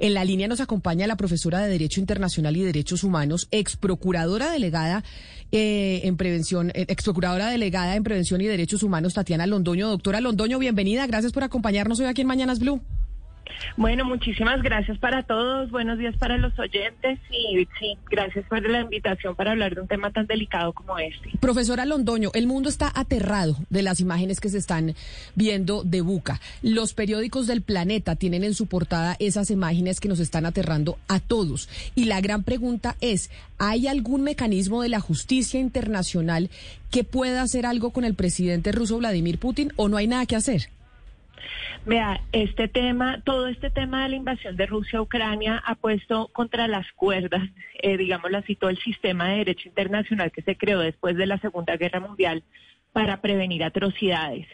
En la línea nos acompaña la profesora de Derecho Internacional y Derechos Humanos, ex procuradora delegada eh, en prevención, eh, ex procuradora delegada en prevención y derechos humanos, Tatiana Londoño. Doctora Londoño, bienvenida. Gracias por acompañarnos hoy aquí en Mañanas Blue. Bueno, muchísimas gracias para todos. Buenos días para los oyentes y sí, gracias por la invitación para hablar de un tema tan delicado como este. Profesora Londoño, el mundo está aterrado de las imágenes que se están viendo de Buca. Los periódicos del planeta tienen en su portada esas imágenes que nos están aterrando a todos. Y la gran pregunta es, ¿hay algún mecanismo de la justicia internacional que pueda hacer algo con el presidente ruso Vladimir Putin o no hay nada que hacer? Vea, este tema, todo este tema de la invasión de Rusia a Ucrania ha puesto contra las cuerdas, eh, digámoslo así, todo el sistema de derecho internacional que se creó después de la Segunda Guerra Mundial para prevenir atrocidades.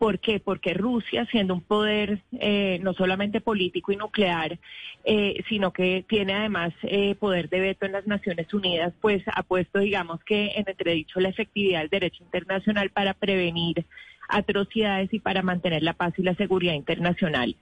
¿Por qué? Porque Rusia, siendo un poder eh, no solamente político y nuclear, eh, sino que tiene además eh, poder de veto en las Naciones Unidas, pues ha puesto, digamos que en entredicho la efectividad del derecho internacional para prevenir atrocidades y para mantener la paz y la seguridad internacional.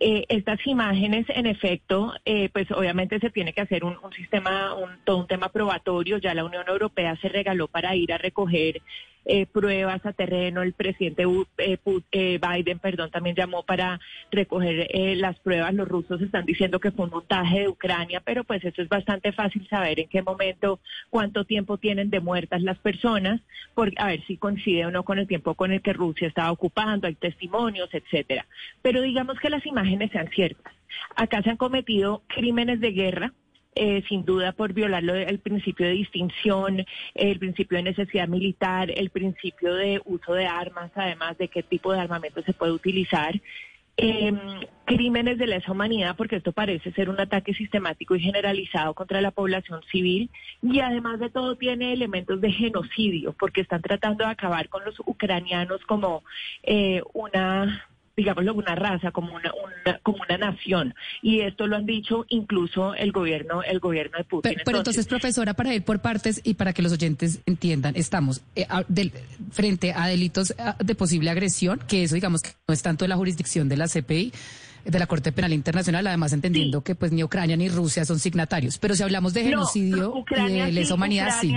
Eh, estas imágenes, en efecto, eh, pues obviamente se tiene que hacer un, sistema, un, todo un tema probatorio. Ya la Unión Europea se regaló para ir a recoger eh, pruebas a terreno. El presidente eh, eh, Biden, perdón, también llamó para recoger las pruebas. Los rusos están diciendo que fue un montaje de Ucrania, pero pues eso es bastante fácil saber en qué momento, cuánto tiempo tienen de muertas las personas, por, a ver si coincide o no con el tiempo con el que Rusia estaba ocupando, hay testimonios, etcétera. Pero digamos que las imágenes sean ciertas. Acá se han cometido crímenes de guerra, eh, sin duda por violar el principio de distinción, el principio de necesidad militar, el principio de uso de armas, además de qué tipo de armamento se puede utilizar. Em, crímenes de lesa humanidad, porque esto parece ser un ataque sistemático y generalizado contra la población civil, y además de todo tiene elementos de genocidio, porque están tratando de acabar con los ucranianos como eh, una digámoslo, una raza, como una, como una nación. Y esto lo han dicho incluso el gobierno, el gobierno de Putin. Pero, entonces, profesora, para ir por partes y para que los oyentes entiendan, estamos eh, frente a delitos de posible agresión, que eso digamos que no es tanto de la jurisdicción de la CPI, de la Corte Penal Internacional, además entendiendo que pues ni Ucrania ni Rusia son signatarios. Pero si hablamos de genocidio y de lesa humanidad, sí.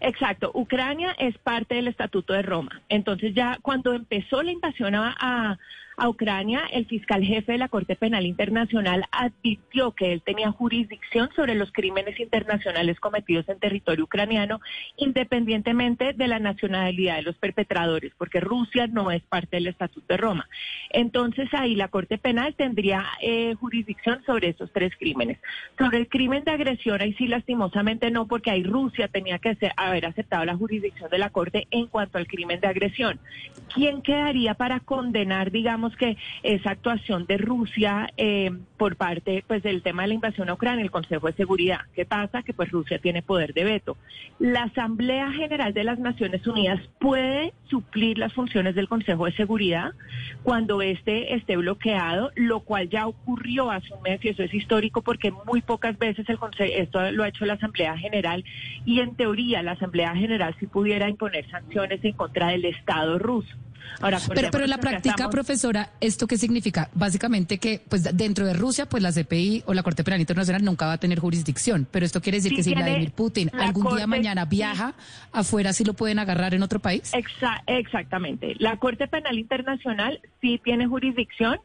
Exacto, Ucrania es parte del Estatuto de Roma. Entonces ya cuando empezó la invasión a, a Ucrania, el fiscal jefe de la Corte Penal Internacional advirtió que él tenía jurisdicción sobre los crímenes internacionales cometidos en territorio ucraniano, independientemente de la nacionalidad de los perpetradores, porque Rusia no es parte del Estatuto de Roma. Entonces ahí la Corte Penal tendría eh, jurisdicción sobre esos tres crímenes. Sobre el crimen de agresión, ahí sí lastimosamente no, porque ahí Rusia tenía que haber aceptado la jurisdicción de la Corte en cuanto al crimen de agresión. ¿Quién quedaría para condenar, digamos, que esa actuación de Rusia eh, por parte pues del tema de la invasión a Ucrania, el Consejo de Seguridad. ¿Qué pasa? Que pues Rusia tiene poder de veto. La Asamblea General de las Naciones Unidas puede suplir las funciones del Consejo de Seguridad cuando este esté bloqueado, lo cual ya ocurrió hace un mes y eso es histórico porque muy pocas veces el Consejo, esto lo ha hecho la Asamblea General y en teoría la Asamblea General sí pudiera imponer sanciones en contra del Estado ruso pero, pero en la práctica, profesora, ¿esto qué significa? Básicamente que pues dentro de Rusia, pues la CPI o la Corte Penal Internacional nunca va a tener jurisdicción. Pero esto quiere decir que si Vladimir Putin algún día mañana viaja afuera, ¿sí lo pueden agarrar en otro país? exactamente. La Corte Penal Internacional sí tiene jurisdicción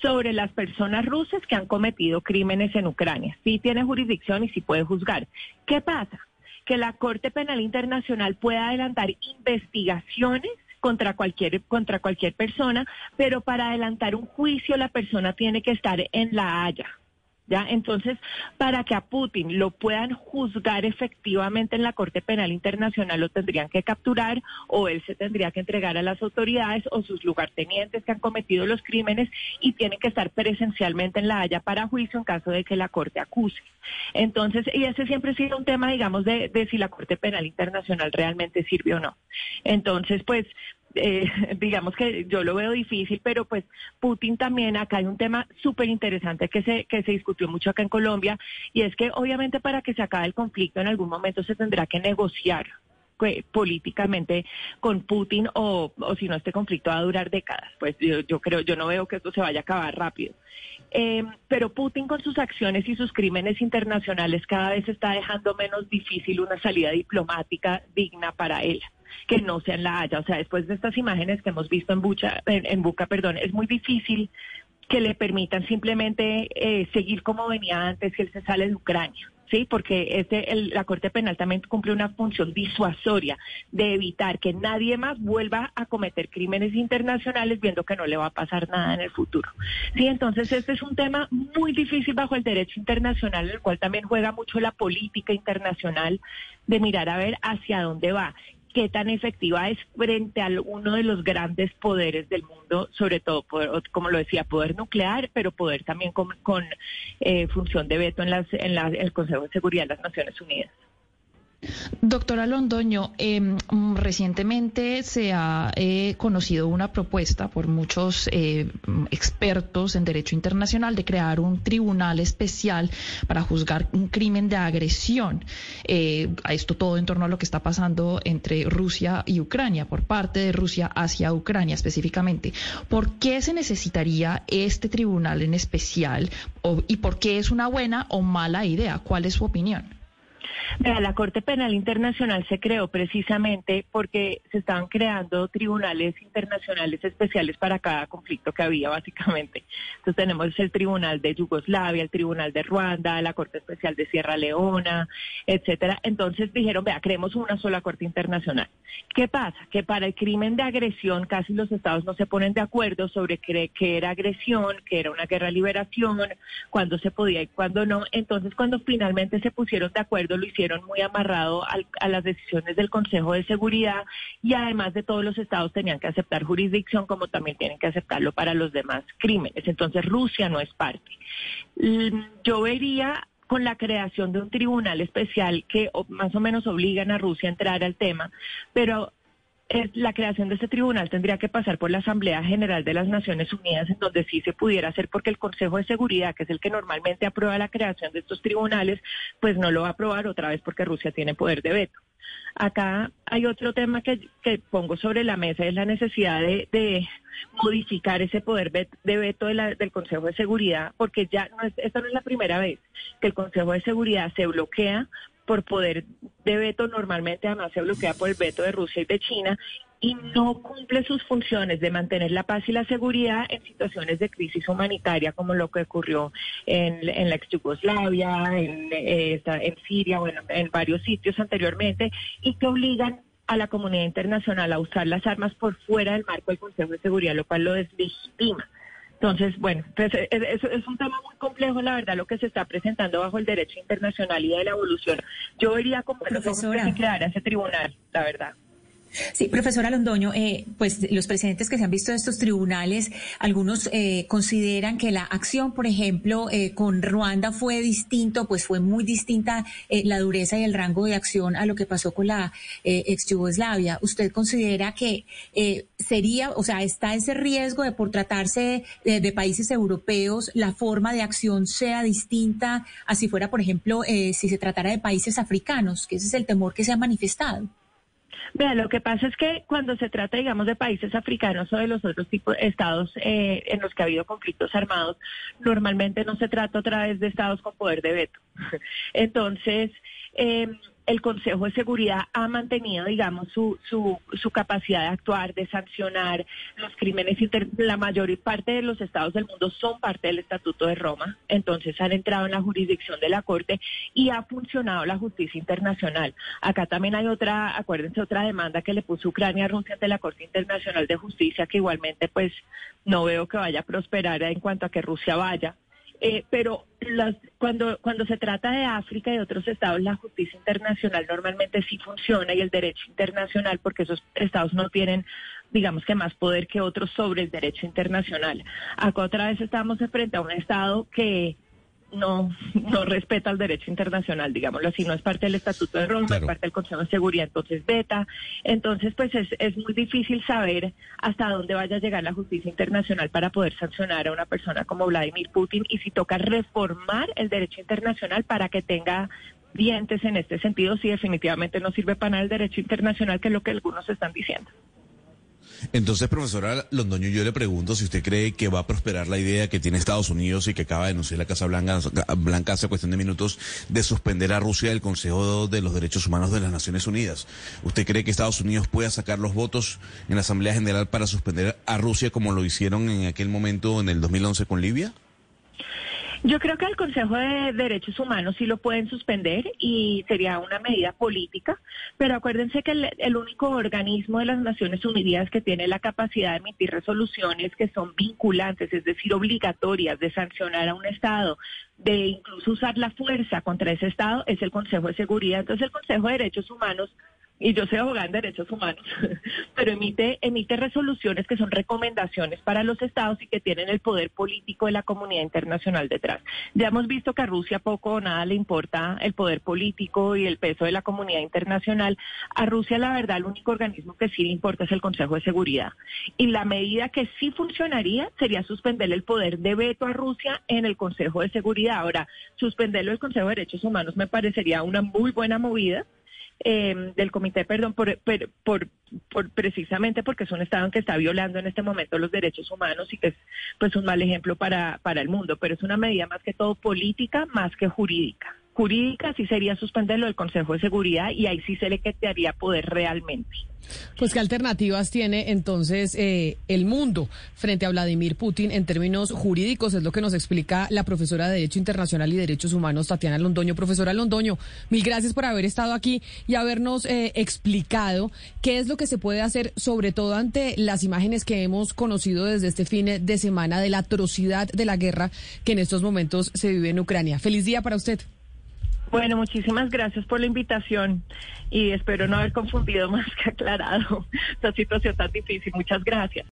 sobre las personas rusas que han cometido crímenes en Ucrania. Sí tiene jurisdicción y sí puede juzgar. ¿Qué pasa? Que la Corte Penal Internacional puede adelantar investigaciones contra cualquier, contra cualquier persona, pero para adelantar un juicio la persona tiene que estar en la Haya. ¿Ya? Entonces, para que a Putin lo puedan juzgar efectivamente en la Corte Penal Internacional, lo tendrían que capturar o él se tendría que entregar a las autoridades o sus lugartenientes que han cometido los crímenes y tienen que estar presencialmente en La Haya para juicio en caso de que la Corte acuse. Entonces, y ese siempre ha sido un tema, digamos, de, de si la Corte Penal Internacional realmente sirve o no. Entonces, pues, eh, digamos que yo lo veo difícil, pero pues Putin también, acá hay un tema súper interesante que se, que se discutió mucho acá en Colombia, y es que obviamente para que se acabe el conflicto en algún momento se tendrá que negociar. políticamente con Putin o, si no este conflicto va a durar décadas. Pues yo, yo creo, yo no veo que esto se vaya a acabar rápido. Eh, pero Putin con sus acciones y sus crímenes internacionales cada vez está dejando menos difícil una salida diplomática digna para él que no sea en la Haya. O sea, después de estas imágenes que hemos visto en, Bucha, en, Buca, perdón, es muy difícil que le permitan simplemente eh, seguir como venía antes que él se sale de Ucrania. Sí, porque este, la Corte Penal también cumple una función disuasoria de evitar que nadie más vuelva a cometer crímenes internacionales viendo que no le va a pasar nada en el futuro. Sí, entonces este es un tema muy difícil bajo el derecho internacional, en el cual también juega mucho la política internacional de mirar a ver hacia dónde va qué tan efectiva es frente a uno de los grandes poderes del mundo, sobre todo, como lo decía, poder nuclear, pero poder también con, eh, función de veto en, las, en, en el Consejo de Seguridad de las Naciones Unidas. Doctora Londoño, em, recientemente se ha eh, conocido una propuesta por muchos eh, expertos en derecho internacional de crear un tribunal especial para juzgar un crimen de agresión. Eh, a esto todo en torno a lo que está pasando entre Rusia y Ucrania, por parte de Rusia hacia Ucrania específicamente. ¿Por qué se necesitaría este tribunal en especial y por qué es una buena o mala idea? ¿Cuál es su opinión? La Corte Penal Internacional se creó precisamente porque se estaban creando tribunales internacionales especiales para cada conflicto que había, básicamente. Entonces tenemos el Tribunal de Yugoslavia, el Tribunal de Ruanda, la Corte Especial de Sierra Leona, etcétera. Entonces dijeron, vea, creemos una sola Corte Internacional. ¿Qué pasa? Que para el crimen de agresión casi los estados no se ponen de acuerdo sobre qué, era agresión, qué era una guerra de liberación, cuándo se podía y cuándo no. Entonces cuando finalmente se pusieron de acuerdo, lo hicieron muy amarrado a las decisiones del Consejo de Seguridad y además de todos los estados tenían que aceptar jurisdicción como también tienen que aceptarlo para los demás crímenes. Entonces Rusia no es parte. Mm, yo vería con la creación de un tribunal especial que más o menos obligan a Rusia a entrar al tema, pero la creación de este tribunal tendría que pasar por la Asamblea General de las Naciones Unidas, en donde sí se pudiera hacer, porque el Consejo de Seguridad, que es el que normalmente aprueba la creación de estos tribunales, pues no lo va a aprobar otra vez porque Rusia tiene poder de veto. Acá hay otro tema que, pongo sobre la mesa, es la necesidad de, modificar ese poder de veto del Consejo de Seguridad, porque ya no es, esta no es la primera vez que el Consejo de Seguridad se bloquea por poder de veto normalmente además se bloquea por el veto de Rusia y de China y no cumple sus funciones de mantener la paz y la seguridad en situaciones de crisis humanitaria como lo que ocurrió en, la ex Yugoslavia, en, eh, en Siria, bueno, en varios sitios anteriormente y que obligan a la comunidad internacional a usar las armas por fuera del marco del Consejo de Seguridad, lo cual lo deslegitima. Entonces, bueno, pues eh, es, es, un tema muy complejo, la verdad, lo que se está presentando bajo el derecho internacional y de la evolución. Yo vería como que se creara ese tribunal, la verdad. Sí, profesora Londoño, eh, pues los presidentes que se han visto en estos tribunales, algunos eh, consideran que la acción, por ejemplo, eh, con Ruanda fue distinto, pues fue muy distinta la dureza y el rango de acción a lo que pasó con la ex Yugoslavia. ¿Usted considera que sería, o sea, está ese riesgo de por tratarse de, países europeos, la forma de acción sea distinta, así fuera, por ejemplo, si se tratara de países africanos, que ese es el temor que se ha manifestado? Vea, lo que pasa es que cuando se trata, digamos, de países africanos o de los otros tipos de estados eh, en los que ha habido conflictos armados, normalmente no se trata otra vez de estados con poder de veto. Entonces, eh, el Consejo de Seguridad ha mantenido, digamos, su, su, capacidad de actuar, de sancionar los crímenes. La mayor parte de los estados del mundo son parte del Estatuto de Roma, entonces han entrado en la jurisdicción de la Corte y ha funcionado la justicia internacional. Acá también hay otra, acuérdense, otra demanda que le puso Ucrania a Rusia ante la Corte Internacional de Justicia, que igualmente, pues, no veo que vaya a prosperar en cuanto a que Rusia vaya. Eh, pero las, cuando, cuando se trata de África y otros estados, la justicia internacional normalmente sí funciona y el derecho internacional, porque esos estados no tienen, digamos que más poder que otros sobre el derecho internacional. Acá otra vez estamos frente a un estado que no, no respeta el derecho internacional, digámoslo así, no es parte del Estatuto de Roma, es parte del Consejo de Seguridad, entonces beta. Entonces, pues es, es muy difícil saber hasta dónde vaya a llegar la justicia internacional para poder sancionar a una persona como Vladimir Putin y si toca reformar el derecho internacional para que tenga dientes en este sentido si definitivamente no sirve para nada el derecho internacional, que es lo que algunos están diciendo. Entonces, profesora Londoño, yo le pregunto si usted cree que va a prosperar la idea que tiene Estados Unidos y que acaba de denunciar la Casa Blanca, Blanca hace cuestión de minutos de suspender a Rusia del Consejo de los Derechos Humanos de las Naciones Unidas. ¿Usted cree que Estados Unidos pueda sacar los votos en la Asamblea General para suspender a Rusia como lo hicieron en aquel momento en el 2011 con Libia? Yo creo que el Consejo de Derechos Humanos sí lo pueden suspender y sería una medida política, pero acuérdense que el, único organismo de las Naciones Unidas que tiene la capacidad de emitir resoluciones que son vinculantes, es decir, obligatorias de sancionar a un Estado, de incluso usar la fuerza contra ese Estado, es el Consejo de Seguridad. Entonces el Consejo de Derechos Humanos y yo soy abogada en derechos humanos, pero emite, emite resoluciones que son recomendaciones para los estados y que tienen el poder político de la comunidad internacional detrás. Ya hemos visto que a Rusia poco o nada le importa el poder político y el peso de la comunidad internacional. A Rusia, la verdad, el único organismo que sí le importa es el Consejo de Seguridad. Y la medida que sí funcionaría sería suspender el poder de veto a Rusia en el Consejo de Seguridad. Ahora, suspenderlo del Consejo de Derechos Humanos me parecería una muy buena movida eh, del comité, perdón, por, por, por, precisamente porque es un Estado que está violando en este momento los derechos humanos y que es pues un mal ejemplo para, para el mundo, pero es una medida más que todo política más que jurídica. Jurídica sí sería suspenderlo del Consejo de Seguridad y ahí sí se le quitaría poder realmente. Pues qué alternativas tiene entonces eh, el mundo frente a Vladimir Putin en términos jurídicos, es lo que nos explica la profesora de Derecho Internacional y Derechos Humanos, Tatiana Londoño. Profesora Londoño, mil gracias por haber estado aquí y habernos eh, explicado qué es lo que se puede hacer, sobre todo ante las imágenes que hemos conocido desde este fin de semana de la atrocidad de la guerra que en estos momentos se vive en Ucrania. Feliz día para usted. Bueno, muchísimas gracias por la invitación y espero no haber confundido más que aclarado esta situación tan difícil. Muchas gracias.